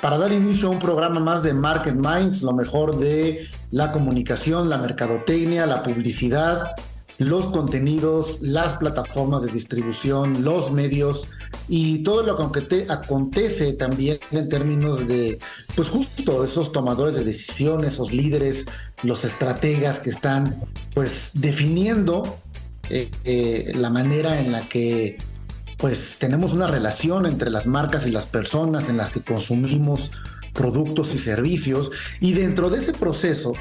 para dar inicio a un programa más de Market Minds, lo mejor de la comunicación, la mercadotecnia, la publicidad, los contenidos, las plataformas de distribución, los medios y todo lo que acontece también en términos de, pues justo esos tomadores de decisiones, esos líderes, los estrategas que están pues definiendo eh, eh, la manera en la que pues tenemos una relación entre las marcas y las personas en las que consumimos productos y servicios. Y dentro de ese proceso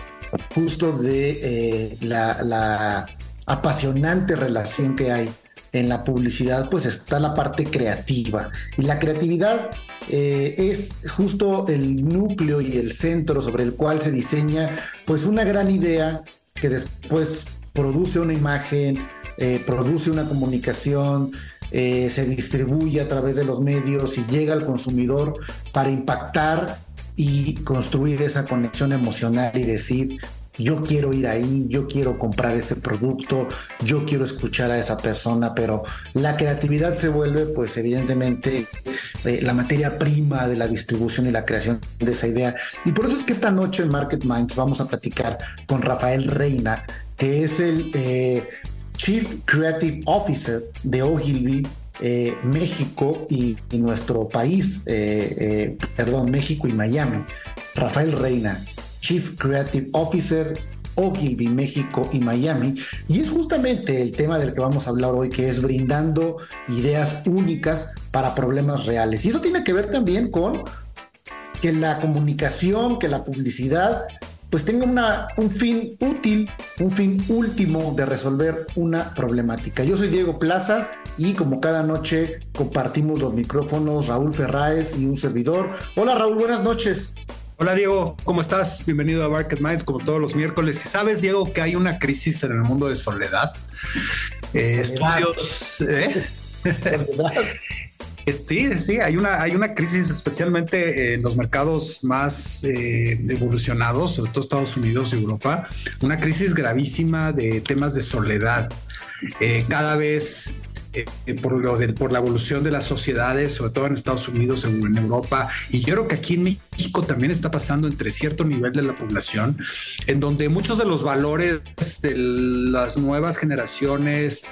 justo de eh, la, apasionante relación que hay en la publicidad pues está la parte creativa. Y la creatividad eh, es justo el núcleo y el centro sobre el cual se diseña pues una gran idea que después produce una imagen, eh, produce una comunicación, eh, se distribuye a través de los medios y llega al consumidor para impactar y construir esa conexión emocional y decir, yo quiero ir ahí, yo quiero comprar ese producto, yo quiero escuchar a esa persona, pero la creatividad se vuelve pues evidentemente eh, la materia prima de la distribución y la creación de esa idea. Y por eso es que esta noche en Market Minds vamos a platicar con Rafael Reina, que es el eh, Chief Creative Officer de Ogilvy eh, México y, nuestro país, eh, eh, perdón, México y Miami. Rafael Reina, Chief Creative Officer, Ogilvy México y Miami. Y es justamente el tema del que vamos a hablar hoy, que es brindando ideas únicas para problemas reales. Y eso tiene que ver también con que la comunicación, que la publicidad pues tenga una, un fin útil, un fin último de resolver una problemática. Yo soy Diego Plaza y como cada noche compartimos los micrófonos Raúl Ferráez y un servidor. Hola Raúl, buenas noches. Hola Diego, ¿cómo estás? Bienvenido a Market Minds como todos los miércoles. ¿Sabes Diego que hay una crisis en el mundo de soledad? Eh, estudios... ¿eh? Sí, sí, hay una, hay una crisis especialmente en los mercados más eh, evolucionados, sobre todo Estados Unidos y Europa, una crisis gravísima de temas de soledad. Eh, cada vez eh, por, lo de, por la evolución de las sociedades, sobre todo en Estados Unidos, en, en, Europa, y yo creo que aquí en México también está pasando entre cierto nivel de la población, en donde muchos de los valores de las nuevas generaciones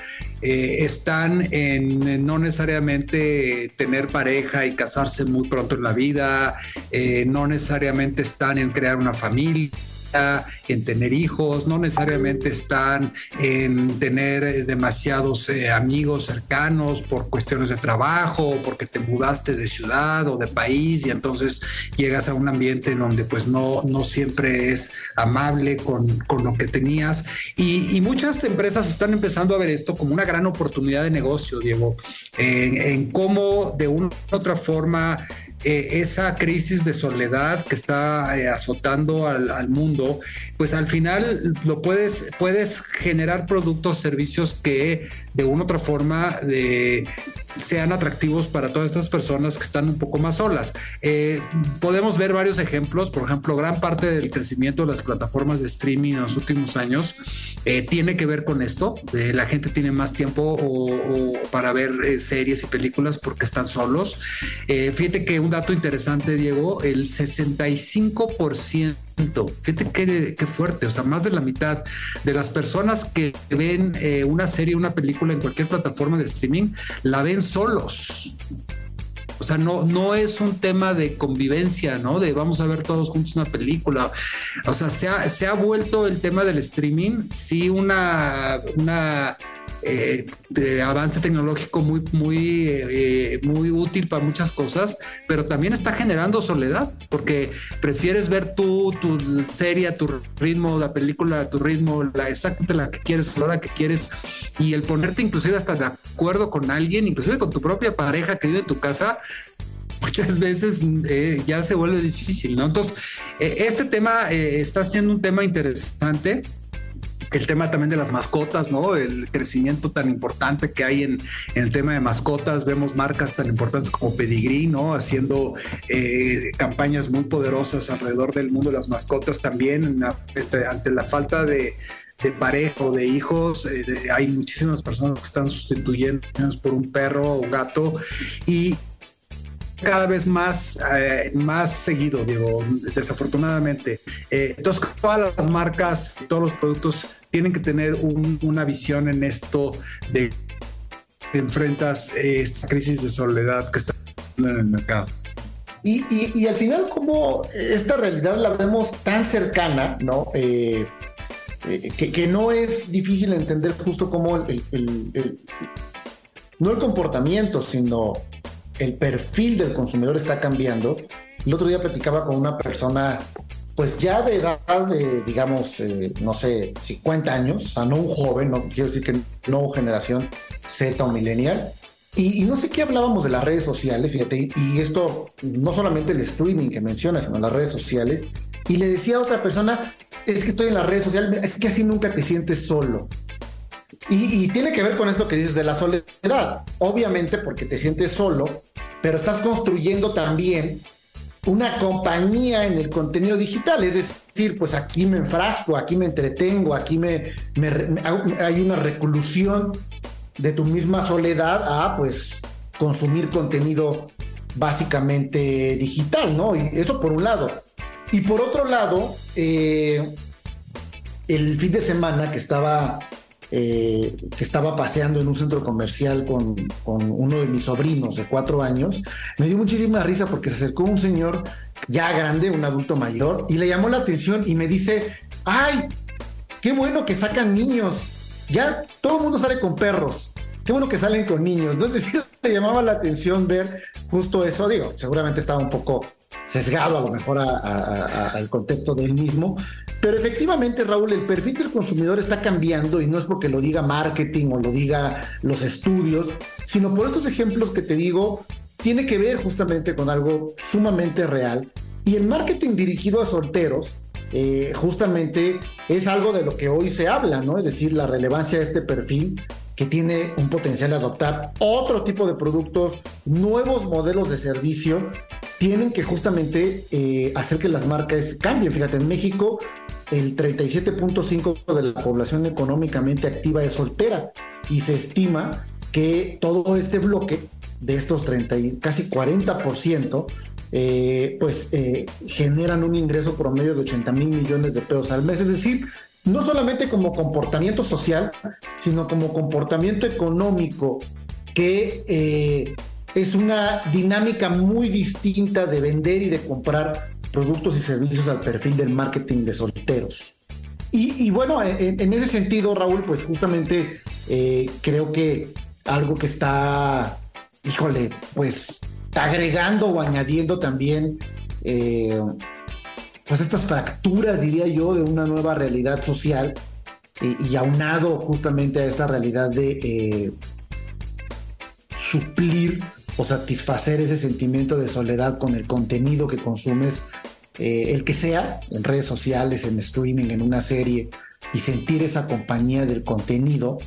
eh, están en, no necesariamente tener pareja y casarse muy pronto en la vida, eh, no necesariamente están en crear una familia en tener hijos, no necesariamente están en tener demasiados eh, amigos cercanos por cuestiones de trabajo, porque te mudaste de ciudad o de país y entonces llegas a un ambiente en donde pues no, no siempre es amable con, con lo que tenías. Y, y, muchas empresas están empezando a ver esto como una gran oportunidad de negocio, Diego, en, en cómo de una u otra forma eh, esa crisis de soledad que está eh, azotando al, mundo, pues al final lo puedes, puedes generar productos, servicios que de una u otra forma de, sean atractivos para todas estas personas que están un poco más solas. Eh, podemos ver varios ejemplos, por ejemplo, gran parte del crecimiento de las plataformas de streaming en los últimos años eh, tiene que ver con esto, la gente tiene más tiempo o, para ver eh, series y películas porque están solos. fíjate que un dato interesante, Diego, el 65% Fíjate qué, qué, fuerte, o sea, más de la mitad de las personas que ven una serie, una película en cualquier plataforma de streaming, la ven solos. O sea, no, no es un tema de convivencia, ¿no? De vamos a ver todos juntos una película. O sea, se ha, se ha vuelto el tema del streaming, sí, una eh, de avance tecnológico muy, muy, eh, muy útil para muchas cosas, pero también está generando soledad, porque prefieres ver tu, tu serie a tu ritmo, la película a tu ritmo, la exactamente la que quieres, la hora que quieres, y el ponerte inclusive hasta de acuerdo con alguien, inclusive con tu propia pareja que vive en tu casa, muchas veces eh, ya se vuelve difícil, ¿no? Entonces, eh, este tema eh, está siendo un tema interesante el tema también de las mascotas, ¿no? El crecimiento tan importante que hay en, el tema de mascotas. Vemos marcas tan importantes como Pedigree, ¿no? Haciendo campañas muy poderosas alrededor del mundo de las mascotas también ante la falta de, de pareja o de hijos. Eh, hay muchísimas personas que están sustituyendo por un perro o un gato y cada vez más, eh, más seguido, digo, desafortunadamente. Eh, entonces, todas las marcas, todos los productos tienen que tener una visión en esto de que enfrentas esta crisis de soledad que está en el mercado. Y, y, al final, como esta realidad la vemos tan cercana, ¿no? Eh, que, no es difícil entender justo cómo el, no el comportamiento, sino el perfil del consumidor está cambiando. El otro día platicaba con una persona, pues ya de edad de, digamos, eh, no sé, 50 años, o sea, no un joven, no quiero decir que no generación Z o millennial. Y, no sé qué hablábamos de las redes sociales, fíjate, y esto no solamente el streaming que mencionas, sino las redes sociales. Y le decía a otra persona, es que estoy en las redes sociales, es que así nunca te sientes solo. Y, tiene que ver con esto que dices de la soledad, obviamente porque te sientes solo, pero estás construyendo también una compañía en el contenido digital, es decir, pues aquí me enfrasco, aquí me entretengo, aquí me, hay una reclusión de tu misma soledad a pues consumir contenido básicamente digital, ¿no? Y eso por un lado. Y por otro lado, eh, el fin de semana que estaba, eh, que estaba paseando en un centro comercial con, uno de mis sobrinos de cuatro años, me dio muchísima risa porque se acercó un señor ya grande, un adulto mayor, y le llamó la atención y me dice, ay, qué bueno que sacan niños, ya todo el mundo sale con perros. Qué bueno que salen con niños. Entonces, le llamaba la atención ver justo eso. Digo, seguramente estaba un poco sesgado a lo mejor al contexto del mismo, pero efectivamente, Raúl, el perfil del consumidor está cambiando y no es porque lo diga marketing o lo diga los estudios, sino por estos ejemplos que te digo, tiene que ver justamente con algo sumamente real. Y el marketing dirigido a solteros, eh, justamente es algo de lo que hoy se habla, ¿no? Es decir, la relevancia de este perfil que tiene un potencial de adoptar otro tipo de productos, nuevos modelos de servicio, tienen que justamente eh, hacer que las marcas cambien. Fíjate, en México el 37.5% de la población económicamente activa es soltera y se estima que todo este bloque de estos 30 y casi 40% eh, pues eh, generan un ingreso promedio de 80 mil millones de pesos al mes. Es decir, no solamente como comportamiento social, sino como comportamiento económico que eh, es una dinámica muy distinta de vender y de comprar productos y servicios al perfil del marketing de solteros. Y, bueno, en, ese sentido, Raúl, pues justamente eh, creo que algo que está, híjole, pues agregando o añadiendo también, eh, pues estas fracturas, diría yo, de una nueva realidad social y aunado justamente a esta realidad de eh, suplir o satisfacer ese sentimiento de soledad con el contenido que consumes, eh, el que sea, en redes sociales, en streaming, en una serie, y sentir esa compañía del contenido.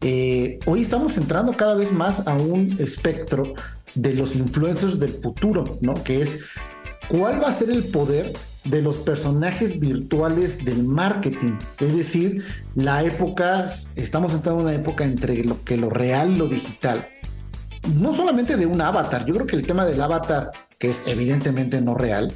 Eh, hoy estamos entrando cada vez más a un espectro de los influencers del futuro, ¿no? Que es cuál va a ser el poder de los personajes virtuales del marketing. Es decir, la época, estamos entrando en una época entre lo que lo real y lo digital no solamente de un avatar, yo creo que el tema del avatar, que es evidentemente no real,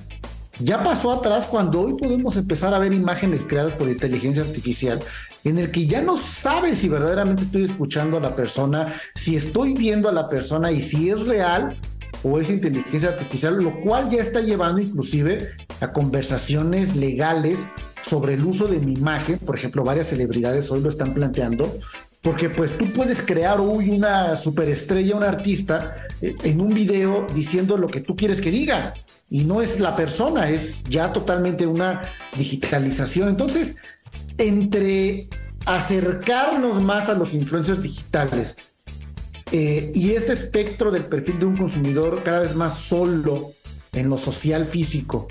ya pasó atrás cuando hoy podemos empezar a ver imágenes creadas por inteligencia artificial en el que ya no sabes si verdaderamente estoy escuchando a la persona, si estoy viendo a la persona y si es real o es inteligencia artificial, lo cual ya está llevando inclusive a conversaciones legales sobre el uso de mi imagen. Por ejemplo, varias celebridades hoy lo están planteando porque pues tú puedes crear hoy una superestrella, un artista, eh, en un video diciendo lo que tú quieres que diga. Y no es la persona, es ya totalmente una digitalización. Entonces, entre acercarnos más a los influencers digitales, Eh, y este espectro del perfil de un consumidor cada vez más solo en lo social físico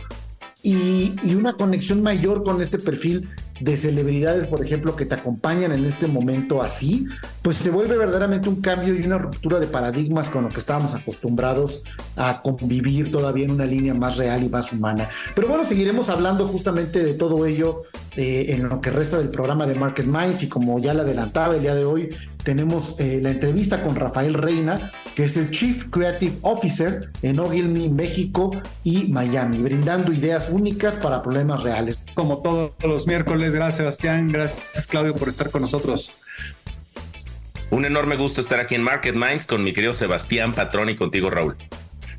y, una conexión mayor con este perfil de celebridades, por ejemplo, que te acompañan en este momento así, pues se vuelve verdaderamente un cambio y una ruptura de paradigmas con lo que estábamos acostumbrados a convivir todavía en una línea más real y más humana. Pero bueno, seguiremos hablando justamente de todo ello eh, en lo que resta del programa de Market Minds y como ya le adelantaba el día de hoy, tenemos eh, la entrevista con Rafael Reina, que es el Chief Creative Officer en Ogilvy, México y Miami, brindando ideas únicas para problemas reales. Como todos los miércoles, gracias Sebastián, gracias Claudio por estar con nosotros. Un enorme gusto estar aquí en Market Minds con mi querido Sebastián Patrón y contigo Raúl.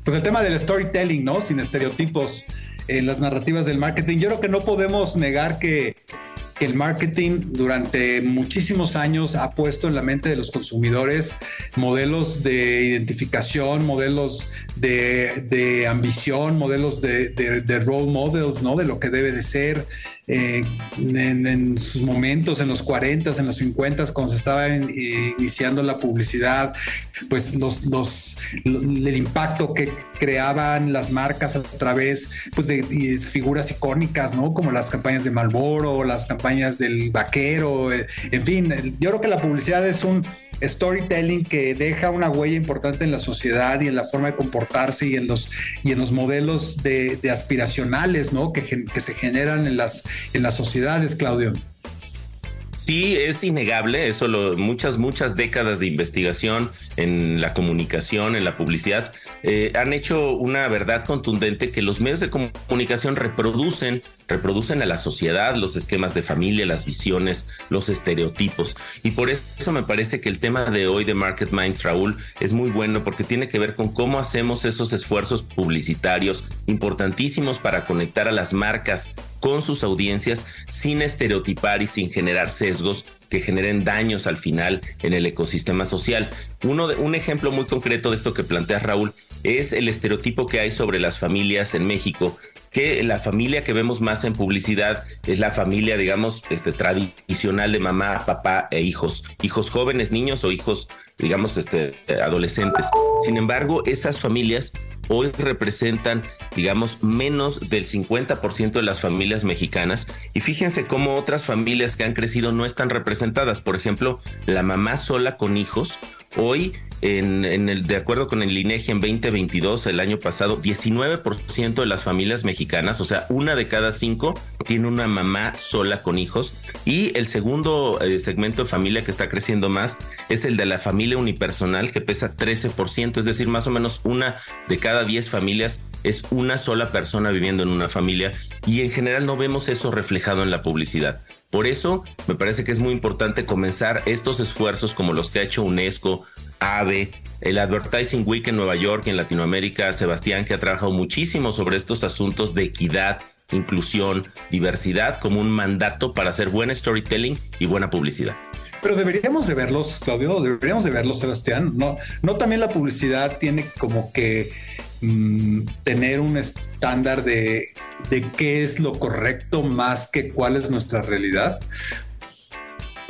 Pues el tema del storytelling, ¿no? Sin estereotipos en las narrativas del marketing. Yo creo que no podemos negar que el marketing durante muchísimos años ha puesto en la mente de los consumidores modelos de identificación, modelos de, ambición, modelos de, de, role models, ¿no? De lo que debe de ser. Eh, en, sus momentos, en los 40, en los 50, cuando se estaba iniciando la publicidad, pues los, los, el impacto que creaban las marcas a través pues, de, figuras icónicas, ¿no? Como las campañas de Marlboro, las campañas del vaquero, eh, en fin, yo creo que la publicidad es un storytelling que deja una huella importante en la sociedad y en la forma de comportarse y en los, y en los modelos de, aspiracionales ¿no? que, que, se generan en las, en las sociedades, Claudio. Sí, es innegable, eso lo, muchas, muchas décadas de investigación en la comunicación, en la publicidad, eh, han hecho una verdad contundente que los medios de comunicación reproducen, reproducen a la sociedad los esquemas de familia, las visiones, los estereotipos. Y por eso me parece que el tema de hoy de Market Minds, Raúl, es muy bueno porque tiene que ver con cómo hacemos esos esfuerzos publicitarios importantísimos para conectar a las marcas con sus audiencias sin estereotipar y sin generar sesgos que generen daños al final en el ecosistema social. Uno de, un ejemplo muy concreto de esto que plantea Raúl es el estereotipo que hay sobre las familias en México, que la familia que vemos más en publicidad es la familia, digamos, este, tradicional de mamá, papá e hijos, hijos jóvenes, niños o hijos, digamos, este, adolescentes. Sin embargo, esas familias hoy representan, digamos, menos del 50% de las familias mexicanas. Y fíjense cómo otras familias que han crecido no están representadas. Por ejemplo, la mamá sola con hijos Hoy, en, el, de acuerdo con el INEGI en 2022, el año pasado, 19% de las familias mexicanas, o sea, una de cada cinco, tiene una mamá sola con hijos. Y el segundo eh, segmento de familia que está creciendo más es el de la familia unipersonal, que pesa 13%, es decir, más o menos una de cada 10 familias es una sola persona viviendo en una familia. Y en general no vemos eso reflejado en la publicidad. Por eso me parece que es muy importante comenzar estos esfuerzos como los que ha hecho UNESCO, AVE, el Advertising Week en Nueva York y en Latinoamérica, Sebastián, que ha trabajado muchísimo sobre estos asuntos de equidad, inclusión, diversidad como un mandato para hacer buen storytelling y buena publicidad. Pero deberíamos de verlos, Claudio, deberíamos de verlos, Sebastián. No, no también la publicidad tiene como que mm, tener un estándar de de qué es lo correcto más que cuál es nuestra realidad?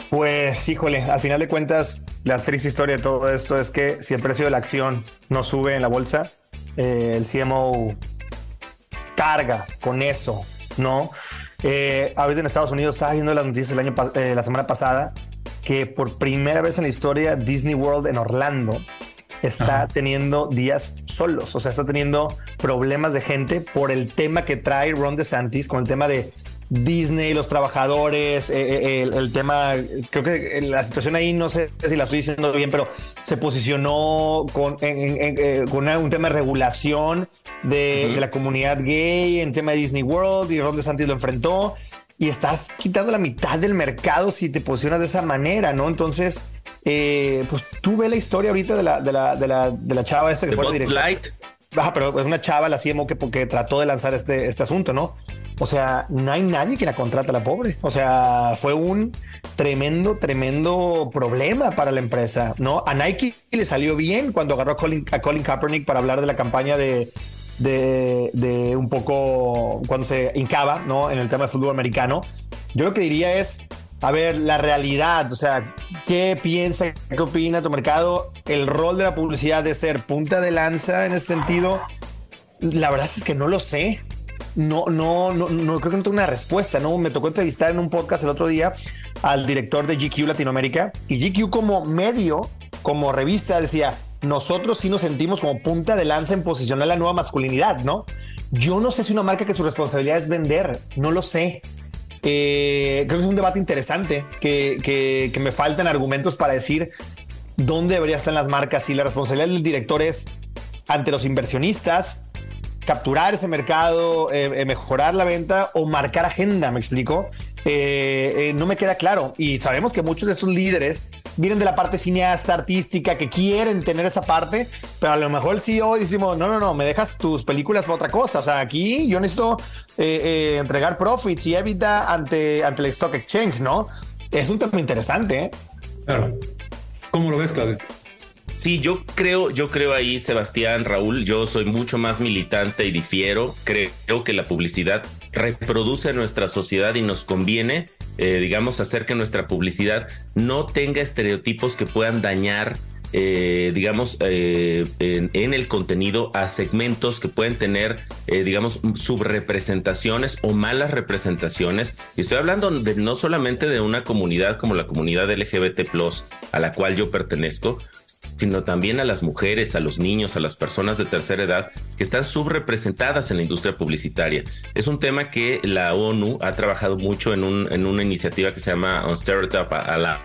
Pues híjole, al final de cuentas, la triste historia de todo esto es que si el precio de la acción no sube en la bolsa, eh, el CMO carga con eso, ¿no? Eh, ahorita en Estados Unidos estaba viendo las noticias el año, eh, la semana pasada que por primera vez en la historia Disney World en Orlando está teniendo días solos, o sea, está teniendo problemas de gente por el tema que trae Ron DeSantis con el tema de Disney, los trabajadores, eh, eh, el, tema, creo que la situación ahí, no sé si la estoy diciendo bien, pero se posicionó con, eh, con un tema de regulación de, la comunidad gay en tema de Disney World y Ron DeSantis lo enfrentó y estás quitando la mitad del mercado si te posicionas de esa manera, ¿no? Entonces, pues tú ves la historia ahorita de la, de la, de la, de la chava esta que fue directora. Baja, pero es una chava, la CMO, que porque trató de lanzar este, este asunto, ¿no? O sea, no hay nadie que la contrate a la pobre. O sea, fue un tremendo, tremendo problema para la empresa, ¿no? A Nike le salió bien cuando agarró a Colin, a Colin Kaepernick para hablar de la campaña de, de, de, un poco cuando se hincaba, ¿no? En el tema de fútbol americano. Yo lo que diría es, a ver, la realidad, o sea, ¿qué piensa, qué opina tu mercado? El rol de la publicidad de ser punta de lanza en ese sentido, la verdad es que no lo sé. No, no, no, no creo que no tengo una respuesta, ¿no? Me tocó entrevistar en un podcast el otro día al director de GQ Latinoamérica y GQ como medio, como revista, decía, nosotros sí nos sentimos como punta de lanza en posicionar la nueva masculinidad, ¿no? Yo no sé si una marca que su responsabilidad es vender, no lo sé. Eh, creo que es un debate interesante que, que, me faltan argumentos para decir dónde deberían estar las marcas. y la responsabilidad del director es ante los inversionistas, capturar ese mercado, eh, eh, mejorar la venta o marcar agenda, me explico. No me queda claro. Y sabemos que muchos de estos líderes vienen de la parte cineasta, artística, que quieren tener esa parte, pero a lo mejor el CEO decimos, no, no, no, me dejas tus películas para otra cosa. O sea, aquí yo necesito eh, eh, entregar profits y evita ante, ante el Stock Exchange, ¿no? Es un tema interesante. ¿eh? Claro. ¿Cómo lo ves, Claudio? Sí, yo creo, yo creo ahí, Sebastián, Raúl, yo soy mucho más militante y difiero. Creo que la publicidad reproduce nuestra sociedad y nos conviene, eh, digamos, hacer que nuestra publicidad no tenga estereotipos que puedan dañar eh, digamos, eh, en, el contenido a segmentos que pueden tener, digamos, subrepresentaciones o malas representaciones. Y estoy hablando de, no solamente de una comunidad como la comunidad LGBT, a la cual yo pertenezco, sino también a las mujeres, a los niños, a las personas de tercera edad que están subrepresentadas en la industria publicitaria. Es un tema que la ONU ha trabajado mucho en, un, en una iniciativa que se llama On Stereotype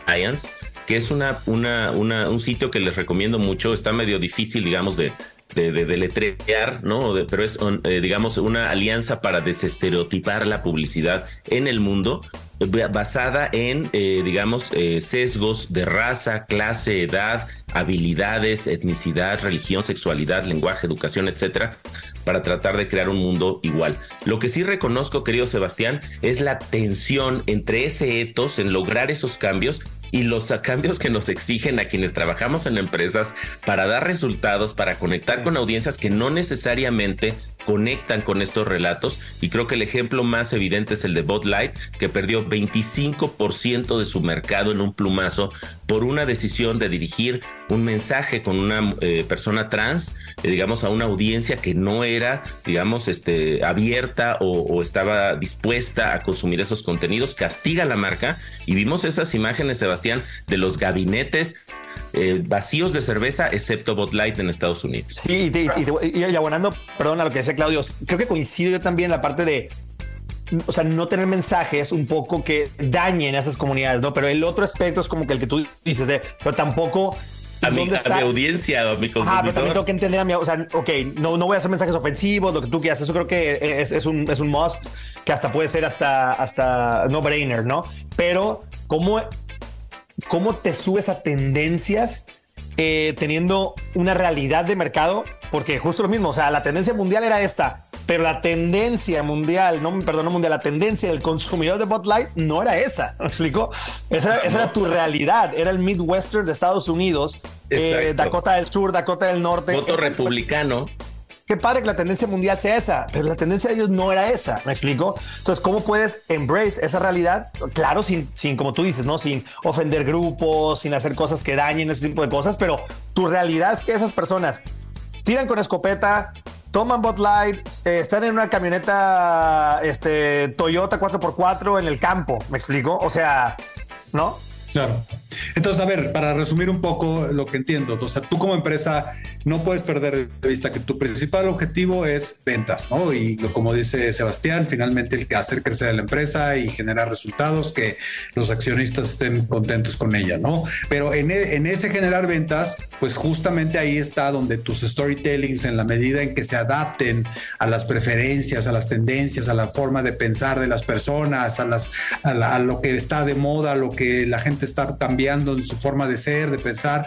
Alliance, que es una, una, un sitio que les recomiendo mucho. Está medio difícil, digamos, de, de, de, ¿no? pero es, eh, digamos, una alianza para desestereotipar la publicidad en el mundo basada en, eh, digamos, eh, sesgos de raza, clase, edad, habilidades, etnicidad, religión, sexualidad, lenguaje, educación, etcétera, para tratar de crear un mundo igual. Lo que sí reconozco, querido Sebastián, es la tensión entre ese etos en lograr esos cambios y los cambios que nos exigen a quienes trabajamos en empresas para dar resultados, para conectar con audiencias que no necesariamente conectan con estos relatos. Y creo que el ejemplo más evidente es el de Bud Light que perdió 25% de su mercado en un plumazo por una decisión de dirigir un mensaje con una eh, persona trans, eh, digamos, a una audiencia que no era, digamos, este, abierta o, estaba dispuesta a consumir esos contenidos, castiga la marca y vimos esas imágenes, Sebastián, de los gabinetes eh, vacíos de cerveza, excepto Bud Light en Estados Unidos. Sí, y, y, abonando, perdón, a lo que decía Claudio, creo que coincido yo también en la parte de o sea, no tener mensajes un poco que dañen a esas comunidades, ¿no? Pero el otro aspecto es como que el que tú dices, de, pero tampoco a mi, a mi, audiencia, a mi consumidor. Ah, pero también tengo que entender a mi, o sea, ok, no, no voy a hacer mensajes ofensivos, lo que tú quieras, eso creo que es, es, un, es un must, que hasta puede ser hasta, hasta no brainer, ¿no? Pero, ¿cómo cómo te subes a tendencias eh, teniendo una realidad de mercado, porque justo lo mismo, o sea, la tendencia mundial era esta, pero la tendencia mundial, no, perdón, no mundial, la tendencia del consumidor de Bud Light no era esa, ¿me explico? Esa, era tu realidad, era el Midwestern de Estados Unidos, eh, Dakota del Sur, Dakota del Norte. Voto republicano qué padre que la tendencia mundial sea esa, pero la tendencia de ellos no era esa, ¿me explico? Entonces, ¿cómo puedes embrace esa realidad? Claro, sin, sin, como tú dices, ¿no? Sin ofender grupos, sin hacer cosas que dañen, ese tipo de cosas, pero tu realidad es que esas personas tiran con escopeta, toman bot light, eh, están en una camioneta este, Toyota 4x4 en el campo, ¿me explico? O sea, ¿no? Claro. Entonces, a ver, para resumir un poco lo que entiendo, o sea, tú como empresa no puedes perder de vista que tu principal objetivo es ventas, ¿no? Y como dice Sebastián, finalmente el que hacer crecer la empresa y generar resultados, que los accionistas estén contentos con ella, ¿no? Pero en, e, en ese generar ventas, pues justamente ahí está donde tus storytellings, en la medida en que se adapten a las preferencias, a las tendencias, a la forma de pensar de las personas, a, las, a, lo que está de moda, a lo que la gente está cambiando en su forma de ser, de pensar,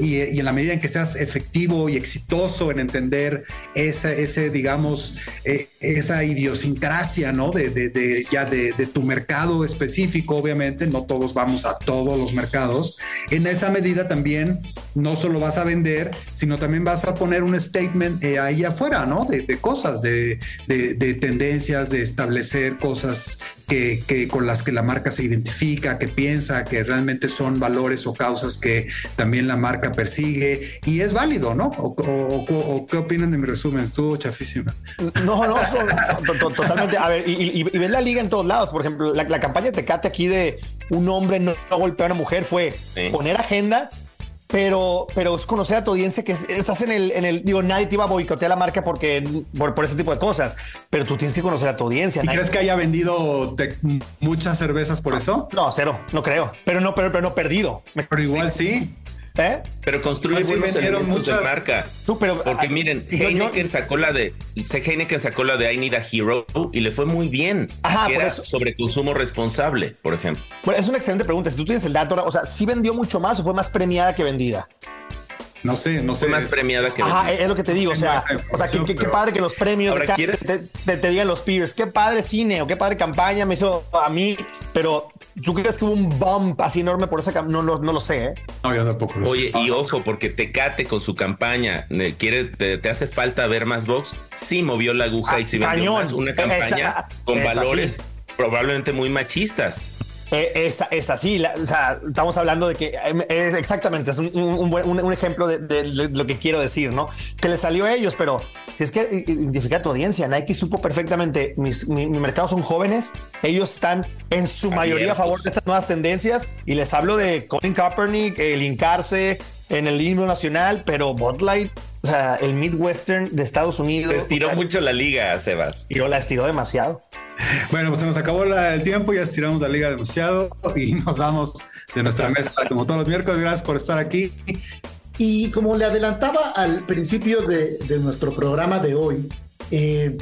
y, y en la medida en que seas efectivo, y exitoso en entender esa, ese, digamos, eh, esa idiosincrasia, ¿no? De, de, ya de, tu mercado específico, obviamente, no todos vamos a todos los mercados. En esa medida también no solo vas a vender, sino también vas a poner un statement eh, ahí afuera, ¿no? De, cosas, de, tendencias, de establecer cosas que, que, con las que la marca se identifica, que piensa, que realmente son valores o causas que también la marca persigue y es válido, ¿no? ¿O, qué opinan de mi resumen? Estuvo chafísima. No, no, totalmente. A ver, y, ves la liga en todos lados. Por ejemplo, la, campaña de Tecate aquí de un hombre no, golpea a una mujer fue poner agenda pero, pero es conocer a tu audiencia que estás en el, en el, digo, nadie te iba a boicotear la marca porque por, por ese tipo de cosas, pero tú tienes que conocer a tu audiencia. ¿Y crees que haya vendido muchas cervezas por eso? No, cero, no creo, pero no, pero, pero no perdido. Pero igual sí. ¿Eh? Pero construye buenos elementos de marca. Tú, pero, Porque ah, miren, Heineken sacó la de Heineken sacó la de I Need a Hero y le fue muy bien. Ajá, que era sobre consumo responsable, por ejemplo. Bueno, es una excelente pregunta. Si tú tienes el dato, o sea, ¿sí vendió mucho más o fue más premiada que vendida? No sé, no sé. más premiada que. Ajá, es lo que te digo. O sea, o sea qué, padre que los premios te, te, digan los peers. Qué padre cine o qué padre campaña me hizo a mí. Pero tú crees que hubo un bump así enorme por esa campaña. No, no, lo sé. ¿eh? No, yo tampoco lo Oye, y ojo, porque Tecate con su campaña, quiere, te, hace falta ver más box. Sí movió la aguja y sí vendió más una campaña con valores probablemente muy machistas. Eh, es, así, o sea, estamos hablando de que em, es exactamente, es un, ejemplo de, lo que quiero decir, ¿no? Que le salió a ellos, pero si es que identifica tu audiencia, Nike supo perfectamente, mis, mi, mercado son jóvenes, ellos están en su mayoría a favor de estas nuevas tendencias y les hablo de Colin Kaepernick, el hincarse en el himno nacional, pero Bud Light o sea, el Midwestern de Estados Unidos. Se estiró mucho la liga, Sebas. Y la estiró demasiado. Bueno, pues se nos acabó el tiempo, ya estiramos la liga demasiado y nos vamos de nuestra mesa como todos los miércoles. Gracias por estar aquí. Y como le adelantaba al principio de, nuestro programa de hoy, eh,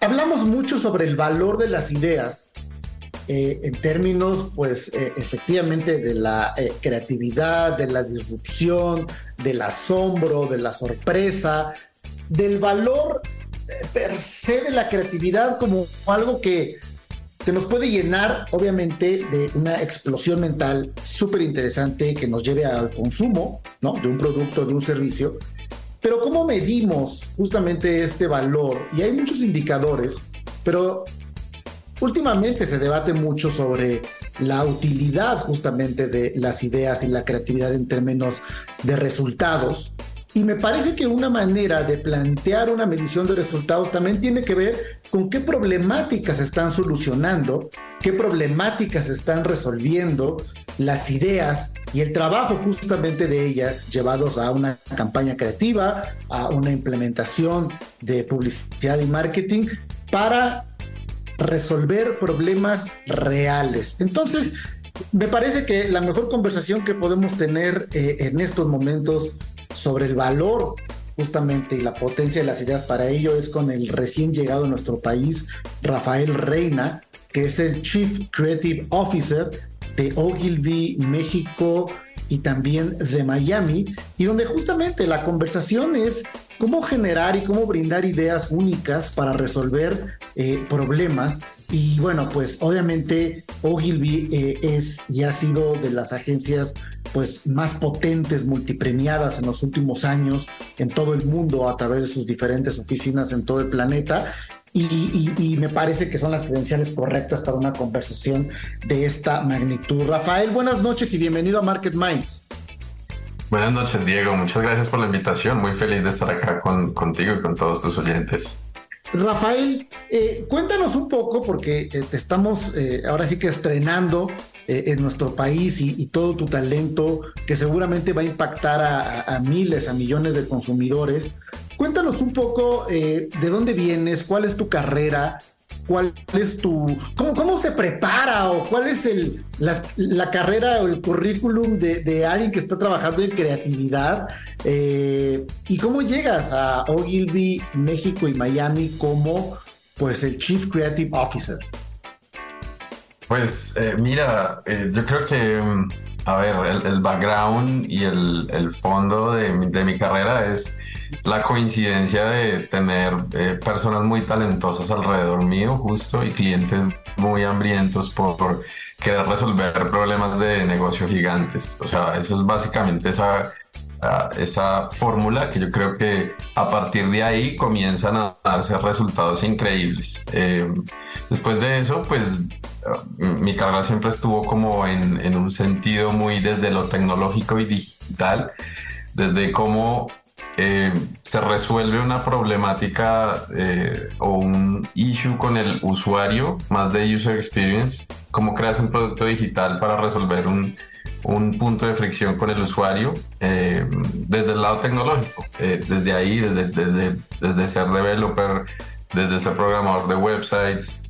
hablamos mucho sobre el valor de las ideas eh, en términos, pues, eh, efectivamente de la creatividad, de la disrupción, del asombro, de la sorpresa, del valor eh, per se de la creatividad como algo que se nos puede llenar, obviamente, de una explosión mental súper interesante que nos lleve al consumo, ¿no? De un producto, de un servicio. Pero ¿cómo medimos justamente este valor? Y hay muchos indicadores, pero últimamente se debate mucho sobre la utilidad justamente de las ideas y la creatividad en términos de resultados. Y me parece que una manera de plantear una medición de resultados también tiene que ver con qué problemáticas están solucionando, qué problemáticas están resolviendo las ideas y el trabajo justamente de ellas llevados a una campaña creativa, a una implementación de publicidad y marketing para resolver problemas reales. Entonces, me parece que la mejor conversación que podemos tener eh, en estos momentos sobre el valor justamente y la potencia de las ideas para ello es con el recién llegado a nuestro país, Rafael Reina, que es el Chief Creative Officer de Ogilvy México y también de Miami, y donde justamente la conversación es cómo generar y cómo brindar ideas únicas para resolver eh, problemas. Y bueno, pues obviamente Ogilvy eh, es y ha sido de las agencias pues más potentes, multipremiadas en los últimos años en todo el mundo a través de sus diferentes oficinas en todo el planeta. Y, me parece que son las credenciales correctas para una conversación de esta magnitud. Rafael, buenas noches y bienvenido a Market Minds. Buenas noches, Diego. Muchas gracias por la invitación. Muy feliz de estar acá con, contigo y con todos tus oyentes. Rafael, eh, cuéntanos un poco, porque eh, te estamos eh, ahora sí que estrenando en nuestro país y, todo tu talento, que seguramente va a impactar a, miles, a millones de consumidores. Cuéntanos un poco de dónde vienes, cuál es tu carrera, cuál es tu, cómo, cómo se prepara o cuál es el, la, carrera o el currículum de, alguien que está trabajando en creatividad eh, y cómo llegas a Ogilvy, México y Miami como pues el Chief Creative Officer. Pues eh, mira, eh, yo creo que, mm, a ver, el, background y el, el fondo de de mi carrera es la coincidencia de tener eh, personas muy talentosas alrededor mío justo y clientes muy hambrientos por, querer resolver problemas de negocio gigantes. O sea, eso es básicamente esa esa fórmula que yo creo que a partir de ahí comienzan a darse resultados increíbles. Eh, después de eso, pues mi carrera siempre estuvo como en, en, un sentido muy desde lo tecnológico y digital, desde cómo eh, se resuelve una problemática eh, o un issue con el usuario, más de user experience, cómo creas un producto digital para resolver un, un punto de fricción con el usuario eh, desde el lado tecnológico, desde ahí, desde, desde, desde, ser developer, desde ser programador de websites,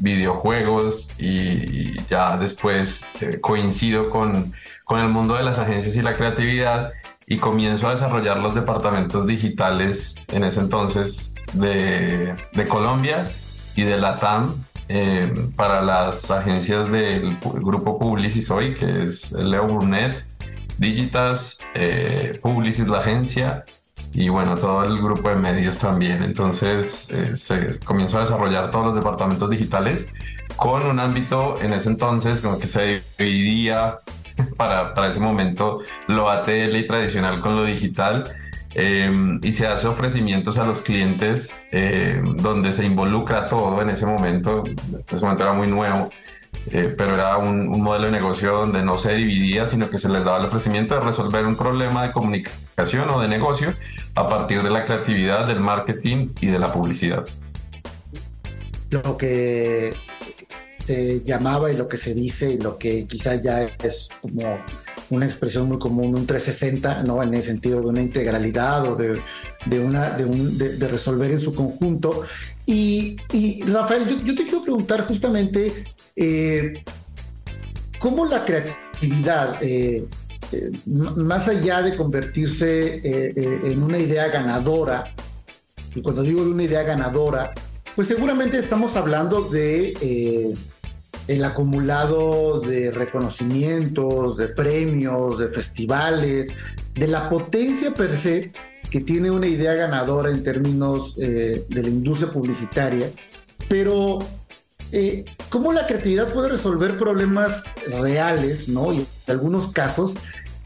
videojuegos y, y, ya después coincido con, con el mundo de las agencias y la creatividad y comienzo a desarrollar los departamentos digitales en ese entonces de, de Colombia y de la TAM eh, para las agencias del grupo Publicis hoy, que es Leo Burnett, Digitas, eh, Publicis la agencia y bueno, todo el grupo de medios también. Entonces eh, se a desarrollar todos los departamentos digitales con un ámbito en ese entonces como que se dividía para, para ese momento lo ATL y tradicional con lo digital. Em, y se hace ofrecimientos a los clientes em, donde se involucra todo en ese momento. En ese momento era muy nuevo, eh, pero era un, un, modelo de negocio donde no se dividía, sino que se les daba el ofrecimiento de resolver un problema de comunicación o de negocio a partir de la creatividad, del marketing y de la publicidad. Lo que se llamaba y lo que se dice y lo que quizás ya es como una expresión muy común, un 360, ¿no? En el sentido de una integralidad o de, de una, de, resolver en su conjunto. Y, Rafael, yo, yo, te quiero preguntar justamente eh, cómo la creatividad, eh, eh, más allá de convertirse en una idea ganadora, y cuando digo de una idea ganadora, pues seguramente estamos hablando de el acumulado de reconocimientos, de premios, de festivales, de la potencia per se que tiene una idea ganadora en términos eh, de la industria publicitaria, pero eh, cómo la creatividad puede resolver problemas reales, ¿no? Y en algunos casos.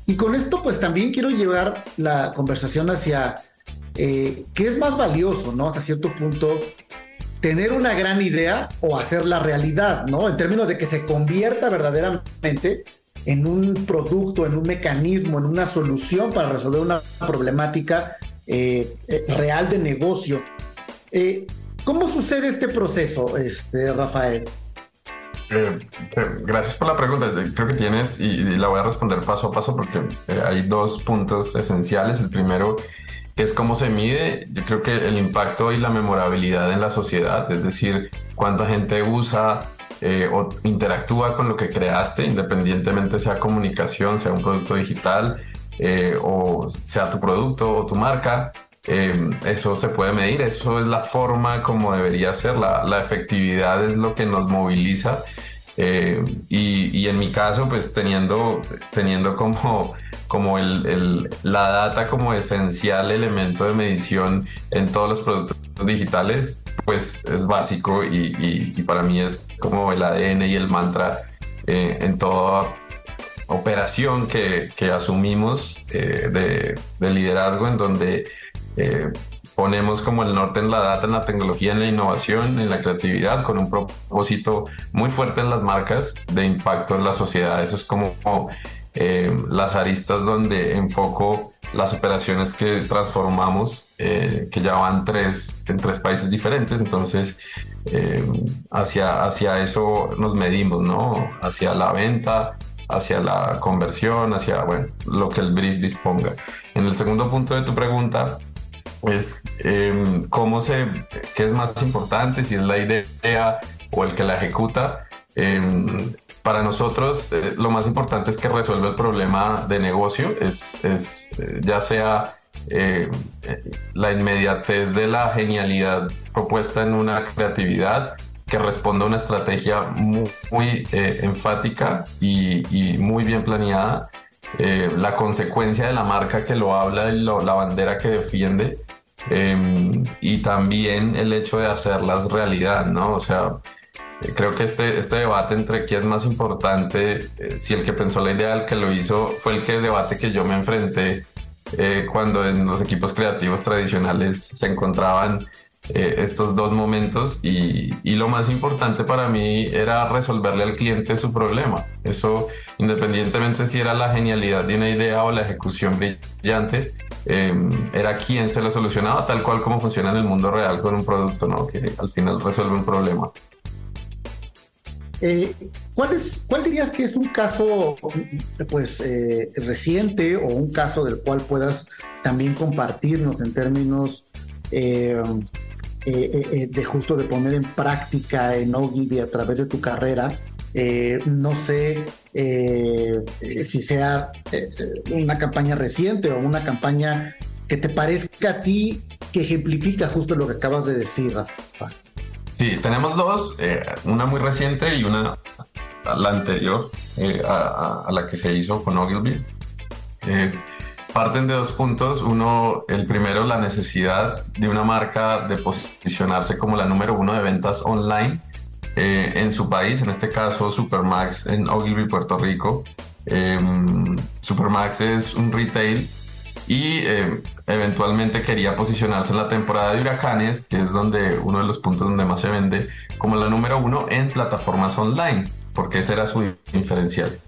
Y con esto, pues también quiero llevar la conversación hacia eh, qué es más valioso, ¿no? Hasta cierto punto, tener una gran idea o hacerla realidad, ¿no? En términos de que se convierta verdaderamente en un producto, en un mecanismo, en una solución para resolver una problemática eh, eh, real de negocio. Eh, ¿Cómo sucede este proceso, este, Rafael? gracias por la pregunta. Creo que tienes, y, y, la voy a responder paso a paso porque hay dos puntos esenciales. El primero es cómo se mide, yo creo que el impacto y la memorabilidad en la sociedad, es decir, cuánta gente usa eh, o interactúa con lo que creaste, independientemente sea comunicación, sea un producto digital eh, o sea tu producto o tu marca. Eh, eso se puede medir, eso es la forma como debería ser, la, la efectividad es lo que nos moviliza eh, y, en mi caso, pues teniendo, teniendo como, como el, la data como esencial elemento de medición en todos los productos digitales, pues es básico y, para mí es como el ADN y el mantra eh, en toda operación que, que asumimos eh, de, liderazgo en donde ponemos como el norte en la data, en la tecnología, en la innovación, en la creatividad, con un propósito muy fuerte en las marcas de impacto en la sociedad. Eso es como eh, las aristas donde enfoco las operaciones que transformamos, eh, que ya van tres, en tres países diferentes. Entonces, eh, hacia, hacia eso nos medimos, ¿no? Hacia la venta, hacia la conversión, hacia, bueno, lo que el brief disponga. En el segundo punto de tu pregunta, es em, cómo se, qué es más importante, si es la idea o el que la ejecuta. Em, para nosotros eh, lo más importante es que resuelva el problema de negocio, es, es eh, ya sea em, la inmediatez de la genialidad propuesta en una creatividad que responda a una estrategia muy, eh, enfática y, muy bien planeada, la consecuencia de la marca que lo habla y la bandera que defiende Em, y también el hecho de hacerlas realidad, ¿no? O sea, eh, creo que este, este debate entre quién es más importante, eh, si el que pensó la idea, el que lo hizo, fue el que debate que yo me enfrenté eh, cuando en los equipos creativos tradicionales se encontraban eh, estos dos momentos y, y, lo más importante para mí era resolverle al cliente su problema. Eso, independientemente si era la genialidad de una idea o la ejecución brillante, em, era quien se lo solucionaba tal cual como funciona en el mundo real con un producto, ¿no? que al final resuelve un problema. Eh, ¿cuál, es, ¿Cuál dirías que es un caso pues, eh, reciente o un caso del cual puedas también compartirnos en términos eh, de justo de poner en práctica en Ogilvy a través de tu carrera? no sé si sea una campaña reciente o una campaña que te parezca a ti que ejemplifica justo lo que acabas de decir, Rafa. Sí, tenemos dos, eh, una muy reciente y una la anterior eh, a, la que se hizo con Ogilvy. Eh, parten de dos puntos. Uno, el primero, la necesidad de una marca de posicionarse como la número uno de ventas online en su país, en este caso Supermax en Ogilvy, Puerto Rico. Supermax es un retail y eh, eventualmente quería posicionarse en la temporada de huracanes, que es donde uno de los puntos donde más se vende, como la número uno en plataformas online, porque ese era su diferencial.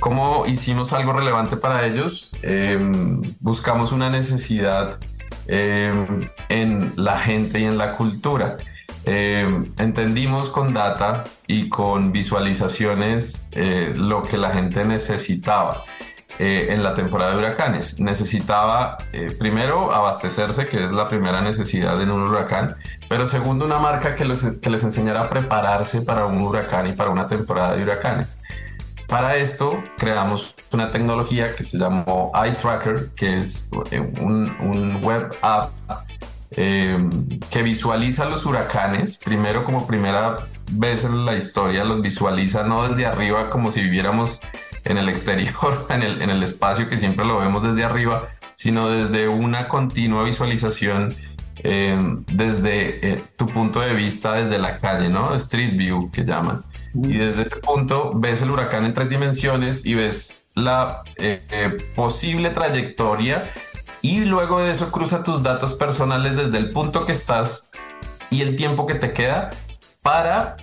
¿Cómo hicimos algo relevante para ellos? Em, buscamos una necesidad em, en la gente y en la cultura. Em, entendimos con data y con visualizaciones eh, lo que la gente necesitaba. Eh, en la temporada de huracanes. Necesitaba, eh, primero, abastecerse, que es la primera necesidad en un huracán, pero segundo, una marca que que les enseñara a prepararse para un huracán y para una temporada de huracanes. Para esto creamos una tecnología que se llamó Eye Tracker, que es eh, un, web app que visualiza los huracanes, primero como primera vez en la historia los visualiza no desde arriba como si viviéramos en el exterior, en el, espacio que siempre lo vemos desde arriba, sino desde una continua visualización eh, desde eh, tu punto de vista desde la calle, ¿no? Street View que llaman. Y desde ese punto ves el huracán en tres dimensiones y ves la eh, posible trayectoria y luego de eso cruza tus datos personales desde el punto que estás y el tiempo que te queda para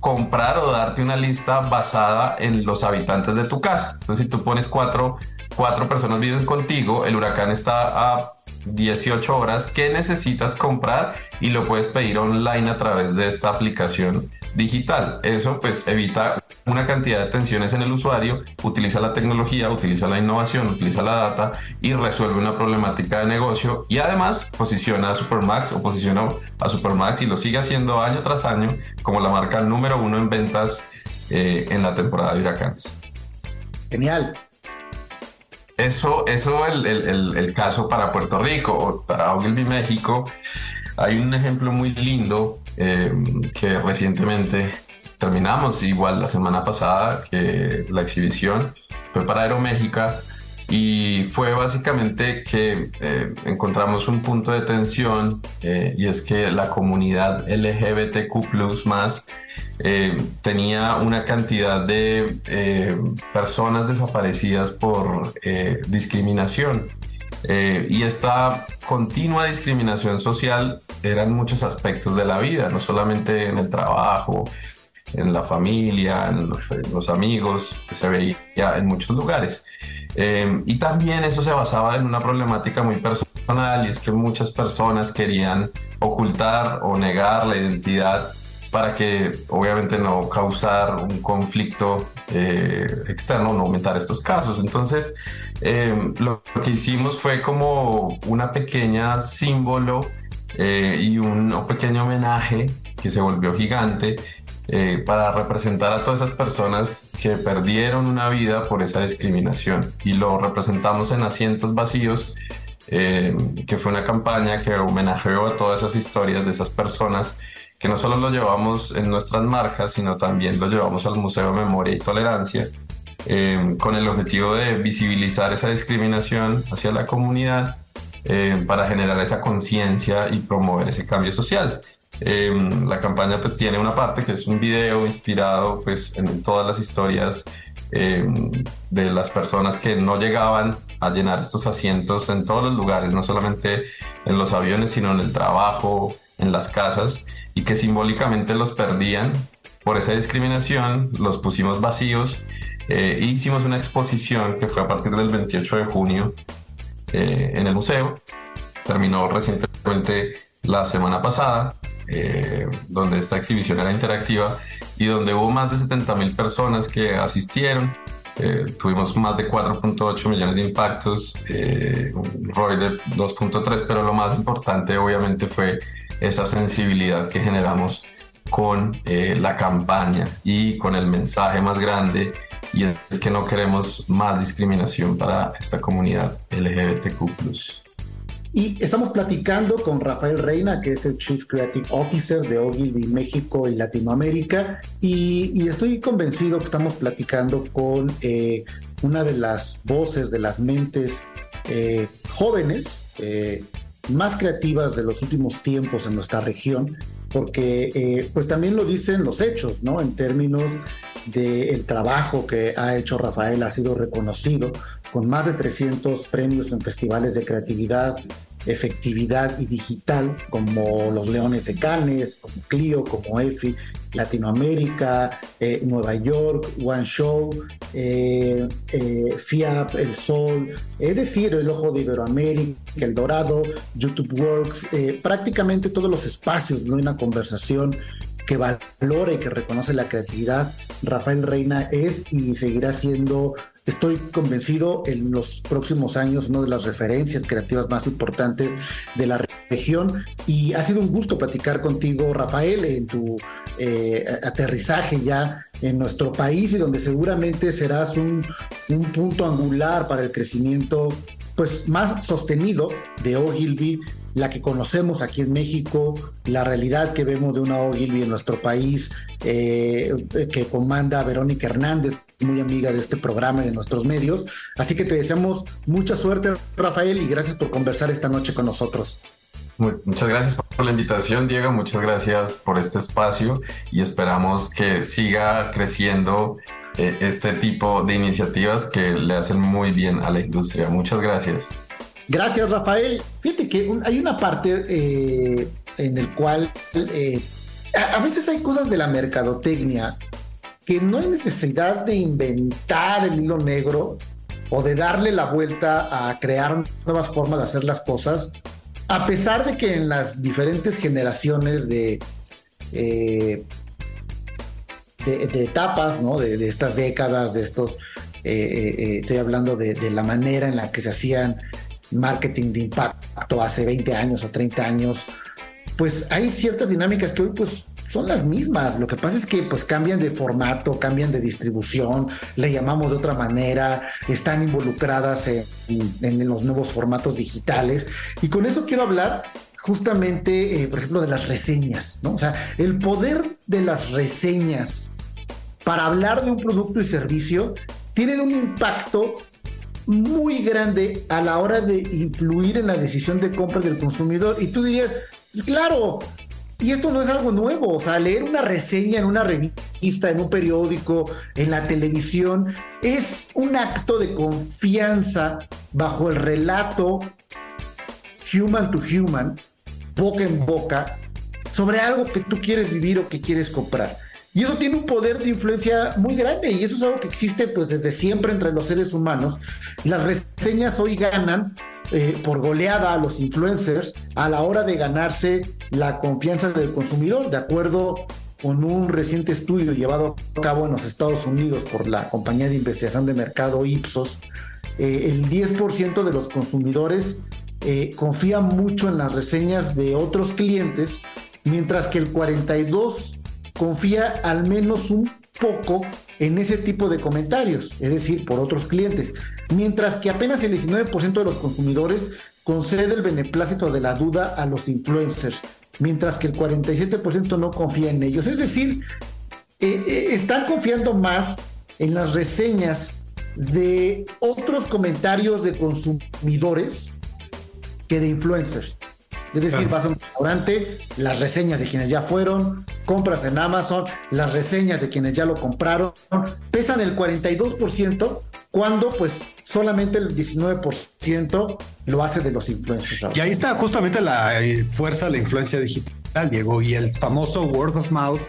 comprar o darte una lista basada en los habitantes de tu casa. Entonces, si tú pones cuatro, cuatro personas viven contigo, el huracán está a 18 horas, ¿qué necesitas comprar? Y lo puedes pedir online a través de esta aplicación digital. Eso pues evita una cantidad de tensiones en el usuario, utiliza la tecnología, utiliza la innovación, utiliza la data y resuelve una problemática de negocio y además posiciona a Supermax o posiciona a Supermax y lo sigue haciendo año tras año como la marca número uno en ventas eh, en la temporada de huracanes. Genial. Eso, eso el, el, el, caso para Puerto Rico o para Ogilvy, México. Hay un ejemplo muy lindo eh, que recientemente terminamos, igual la semana pasada, que la exhibición fue para Aeroméxica y fue básicamente que eh, encontramos un punto de tensión eh, y es que la comunidad LGBTQ más eh, tenía una cantidad de personas desaparecidas por discriminación. y esta continua discriminación social eran muchos aspectos de la vida, no solamente en el trabajo, en la familia, en los, amigos, que se veía en muchos lugares. Em, y también eso se basaba en una problemática muy personal y es que muchas personas querían ocultar o negar la identidad para que obviamente no causar un conflicto eh, externo, no aumentar estos casos. Entonces, em, lo que hicimos fue como una pequeña símbolo eh, y un, un pequeño homenaje que se volvió gigante eh, para representar a todas esas personas que perdieron una vida por esa discriminación. Y lo representamos en Asientos Vacíos, eh, que fue una campaña que homenajeó a todas esas historias de esas personas que no solo lo llevamos en nuestras marcas, sino también lo llevamos al Museo de Memoria y Tolerancia, eh, con el objetivo de visibilizar esa discriminación hacia la comunidad para generar esa conciencia y promover ese cambio social. Em, la campaña pues tiene una parte que es un video inspirado pues en todas las historias de las personas que no llegaban a llenar estos asientos en todos los lugares, no solamente en los aviones, sino en el trabajo, en las casas, y que simbólicamente los perdían por esa discriminación, los pusimos vacíos e hicimos una exposición que fue a partir del 28 de junio eh, en el museo. Terminó recientemente la semana pasada, eh, donde esta exhibición era interactiva y donde hubo más de 70 mil personas que asistieron. tuvimos más de 4.8 millones de impactos, un ROI de 2.3, pero lo más importante obviamente fue esa sensibilidad que generamos con eh, la campaña y con el mensaje más grande y es que no queremos más discriminación para esta comunidad LGBTQ+. Y estamos platicando con Rafael Reina, que es el Chief Creative Officer de Ogilvy México y Latinoamérica, y, estoy convencido que estamos platicando con eh, una de las voces, de las mentes eh, jóvenes, más creativas de los últimos tiempos en nuestra región, porque eh, pues también lo dicen los hechos, ¿no? En términos del trabajo que ha hecho Rafael, ha sido reconocido con más de 300 premios en festivales de creatividad efectividad y digital, como los Leones de Cannes, como Clio, como EFI, Latinoamérica, eh, Nueva York, One Show, eh, eh, FIAP, El Sol, es decir, El Ojo de Iberoamérica, El Dorado, YouTube Works, prácticamente todos los espacios de una conversación que valore y que reconoce la creatividad, Rafael Reina es y seguirá siendo estoy convencido en los próximos años una de las referencias creativas más importantes de la región y ha sido un gusto platicar contigo Rafael en tu eh, aterrizaje ya en nuestro país y donde seguramente serás un, un punto angular para el crecimiento pues más sostenido de Ogilvy la que conocemos aquí en México, la realidad que vemos de una Ogilvy en nuestro país, eh, que comanda Verónica Hernández, muy amiga de este programa y de nuestros medios. Así que te deseamos mucha suerte, Rafael, y gracias por conversar esta noche con nosotros. Muchas gracias por la invitación, Diego. Muchas gracias por este espacio y esperamos que siga creciendo eh, este tipo de iniciativas que le hacen muy bien a la industria. Muchas gracias. Gracias, Rafael. Fíjate que hay una parte eh, en el cual eh, a, veces hay cosas de la mercadotecnia que no hay necesidad de inventar el hilo negro o de darle la vuelta a crear nuevas formas de hacer las cosas, a pesar de que en las diferentes generaciones de, eh, de, etapas, ¿no? de, estas décadas, de estos, estoy hablando de, de la manera en la que se hacían marketing de impacto hace 20 años o 30 años, pues hay ciertas dinámicas que hoy pues son las mismas. Lo que pasa es que pues cambian de formato, cambian de distribución, le llamamos de otra manera, están involucradas en, los nuevos formatos digitales. Y con eso quiero hablar justamente, eh, por ejemplo, de las reseñas, ¿no? O sea, el poder de las reseñas para hablar de un producto y servicio tienen un impacto muy grande a la hora de influir en la decisión de compra del consumidor. Y tú dirías, pues claro, y esto no es algo nuevo, o sea, leer una reseña en una revista, en un periódico, en la televisión, es un acto de confianza bajo el relato human to human, boca en boca, sobre algo que tú quieres vivir o que quieres comprar. Y eso tiene un poder de influencia muy grande y eso es algo que existe pues desde siempre entre los seres humanos. Las reseñas hoy ganan eh, por goleada a los influencers a la hora de ganarse la confianza del consumidor, de acuerdo con un reciente estudio llevado a cabo en los Estados Unidos por la compañía de investigación de mercado Ipsos, eh, el 10% de los consumidores eh, confía mucho en las reseñas de otros clientes, mientras que el 42% confía al menos un poco en ese tipo de comentarios, es decir, por otros clientes, mientras que apenas el 19% de los consumidores concede el beneplácito de la duda a los influencers, mientras que el 47% no confía en ellos. Es decir, eh, eh, están confiando más en las reseñas de otros comentarios de consumidores que de influencers. Es decir, vas a un restaurante, las reseñas de quienes ya fueron, compras en Amazon, las reseñas de quienes ya lo compraron, pesan el 42% cuando pues solamente el 19% lo hace de los influencers. Y ahí está justamente la eh, fuerza la influencia digital, Diego, y el famoso word of mouth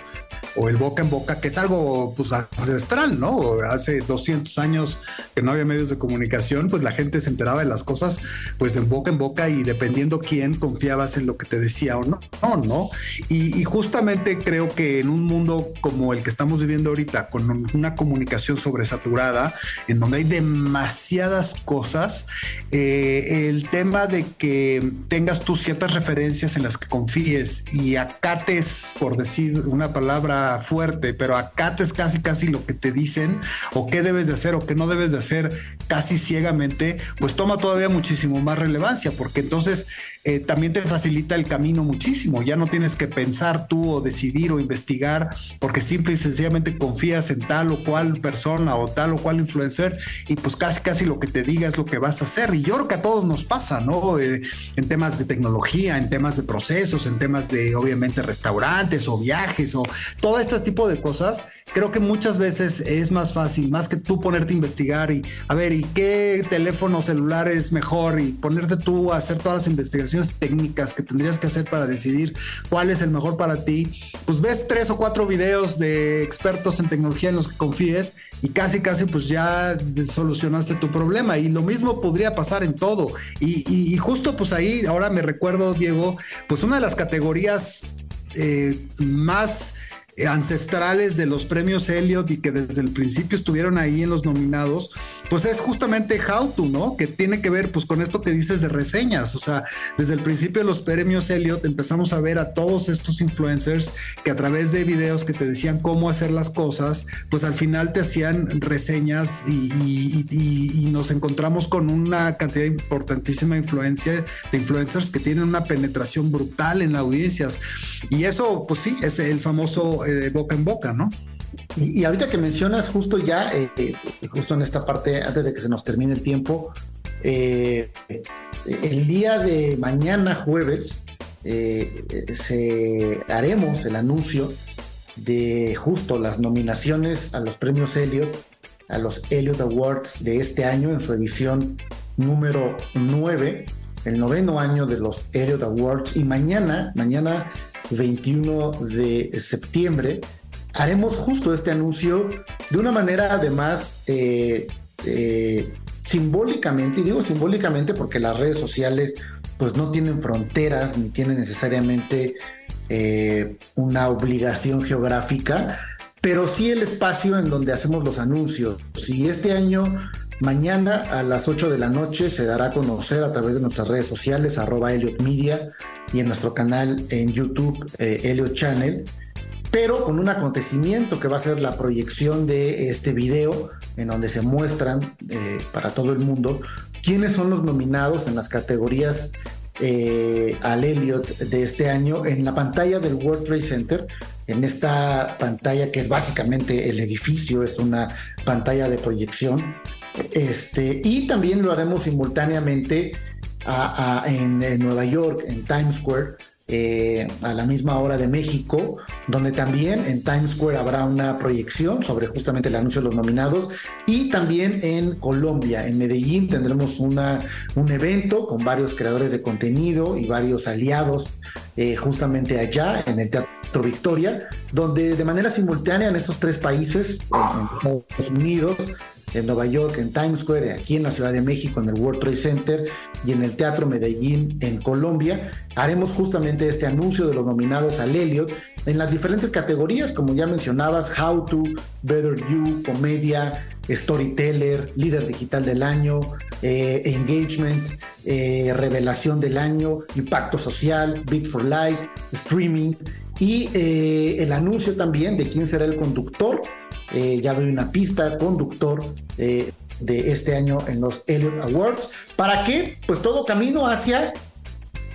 o el boca en boca, que es algo pues ancestral, ¿no? Hace 200 años que no había medios de comunicación, pues la gente se enteraba de las cosas pues en boca en boca y dependiendo quién confiabas en lo que te decía o no, no, ¿no? Y, justamente creo que en un mundo como el que estamos viviendo ahorita, con una comunicación sobresaturada, en donde hay demasiadas cosas, eh, el tema de que tengas tú ciertas referencias en las que confíes y acates, por decir una palabra, fuerte, pero acates casi casi lo que te dicen o qué debes de hacer o qué no debes de hacer casi ciegamente, pues toma todavía muchísimo más relevancia, porque entonces eh, también te facilita el camino muchísimo. Ya no tienes que pensar tú o decidir o investigar, porque simple y sencillamente confías en tal o cual persona o tal o cual influencer y pues casi casi lo que te diga es lo que vas a hacer. Y yo creo que a todos nos pasa, ¿no? Eh, en temas de tecnología, en temas de procesos, en temas de obviamente restaurantes o viajes o todo este tipo de cosas, creo que muchas veces es más fácil, más que tú ponerte a investigar y a ver, ¿y qué teléfono celular es mejor? Y ponerte tú a hacer todas las investigaciones técnicas que tendrías que hacer para decidir cuál es el mejor para ti. Pues ves tres o cuatro videos de expertos en tecnología en los que confíes y casi, casi pues ya solucionaste tu problema. Y lo mismo podría pasar en todo. Y, justo pues ahí, ahora me recuerdo, Diego, pues una de las categorías eh, más ancestrales de los premios Elliot y que desde el principio estuvieron ahí en los nominados, pues es justamente How to, ¿no? Que tiene que ver pues con esto que dices de reseñas, o sea, desde el principio de los premios Elliot empezamos a ver a todos estos influencers que a través de videos que te decían cómo hacer las cosas, pues al final te hacían reseñas y, nos encontramos con una cantidad importantísima influencia de influencers que tienen una penetración brutal en audiencias y eso pues sí es el famoso eh, boca en boca, ¿no? Y, ahorita que mencionas justo ya, eh, eh, justo en esta parte, antes de que se nos termine el tiempo, el día de mañana jueves se haremos el anuncio de justo las nominaciones a los premios Elliot, a los Elliot Awards de este año en su edición número 9, el noveno año de los Elliot Awards. Y mañana, mañana 21 de septiembre, haremos justo este anuncio de una manera además eh, eh, simbólicamente, y digo simbólicamente porque las redes sociales pues no tienen fronteras ni tienen necesariamente eh, una obligación geográfica, pero sí el espacio en donde hacemos los anuncios. Y este año Mañana a las 8 de la noche se dará a conocer a través de nuestras redes sociales, arroba Elliot Media y en nuestro canal en YouTube, eh, Channel, pero con un acontecimiento que va a ser la proyección de este video en donde se muestran eh, para todo el mundo quiénes son los nominados en las categorías eh, al Elliot de este año en la pantalla del World Trade Center, en esta pantalla que es básicamente el edificio, es una pantalla de proyección. Este, y también lo haremos simultáneamente en, Nueva York, en Times Square, eh, a la misma hora de México, donde también en Times Square habrá una proyección sobre justamente el anuncio de los nominados. Y también en Colombia, en Medellín tendremos una, un evento con varios creadores de contenido y varios aliados eh, justamente allá en el Teatro Victoria, donde de manera simultánea en estos tres países, en Estados Unidos, en Nueva York, en Times Square, aquí en la Ciudad de México, en el World Trade Center y en el Teatro Medellín en Colombia. Haremos justamente este anuncio de los nominados al Elliot en las diferentes categorías, como ya mencionabas, How to, Better You, Comedia, Storyteller, Líder Digital del Año, eh, Engagement, eh, Revelación del Año, Impacto Social, Beat for Life, Streaming y eh, el anuncio también de quién será el conductor eh, ya doy una pista, conductor eh, de este año en los Elliot Awards. ¿Para qué? Pues todo camino hacia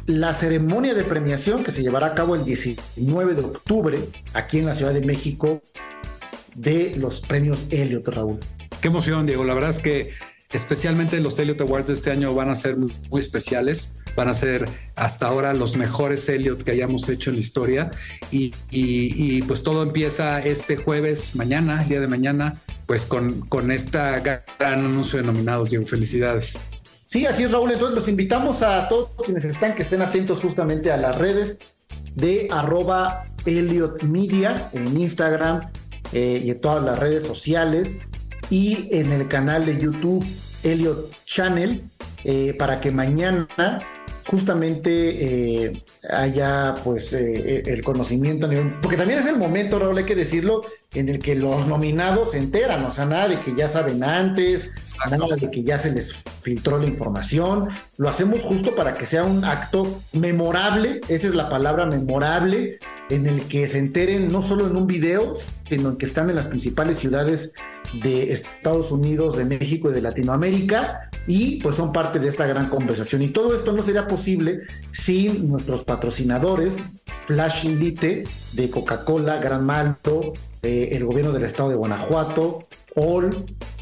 la ceremonia de premiación que se llevará a cabo el 19 de octubre aquí en la Ciudad de México de los premios Elliot, Raúl. Qué emoción, Diego. La verdad es que especialmente los Elliot Awards de este año van a ser muy, especiales. Van a ser hasta ahora los mejores Elliot que hayamos hecho en la historia. Y, pues todo empieza este jueves, mañana, día de mañana, pues con, con esta gran anuncio de nominados, Diego. Felicidades. Sí, así es, Raúl. Entonces los invitamos a todos quienes están, que estén atentos justamente a las redes de arroba Elliot Media en Instagram eh, y en todas las redes sociales y en el canal de YouTube Elliot Channel eh, para que mañana justamente eh, haya pues el conocimiento, porque también es el momento, Raúl, hay que decirlo, en el que los nominados se enteran, o sea, nada de que ya saben antes, nada de que ya se les filtró la información, lo hacemos justo para que sea un acto memorable, esa es la palabra memorable, en el que se enteren no solo en un video, sino que están en las principales ciudades de Estados Unidos, de México y de Latinoamérica, y pues son parte de esta gran conversación. Y todo esto no sería posible sin nuestros patrocinadores, Flash Elite de Coca-Cola, Gran Malto, eh, el gobierno del estado de Guanajuato, All,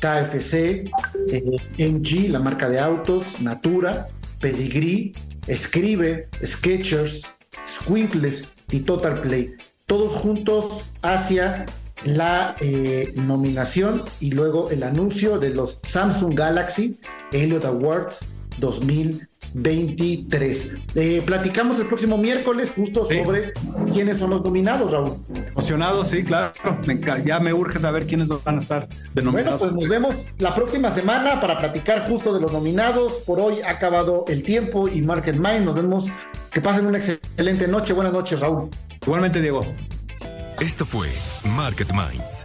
KFC, eh, MG, la marca de autos, Natura, Pedigree, Escribe, Sketchers, Squinkles y Total Play. Todos juntos hacia la eh, nominación y luego el anuncio de los Samsung Galaxy Elliot Awards 2023. Eh, platicamos el próximo miércoles justo sobre quiénes son los nominados, Raúl. Emocionado, sí, claro. ya me urge saber quiénes van a estar denominados. Bueno, pues nos vemos la próxima semana para platicar justo de los nominados. Por hoy ha acabado el tiempo y Market Mind. Nos vemos. Que pasen una excelente noche. Buenas noches, Raúl. Igualmente, Diego. Esto fue Market Minds,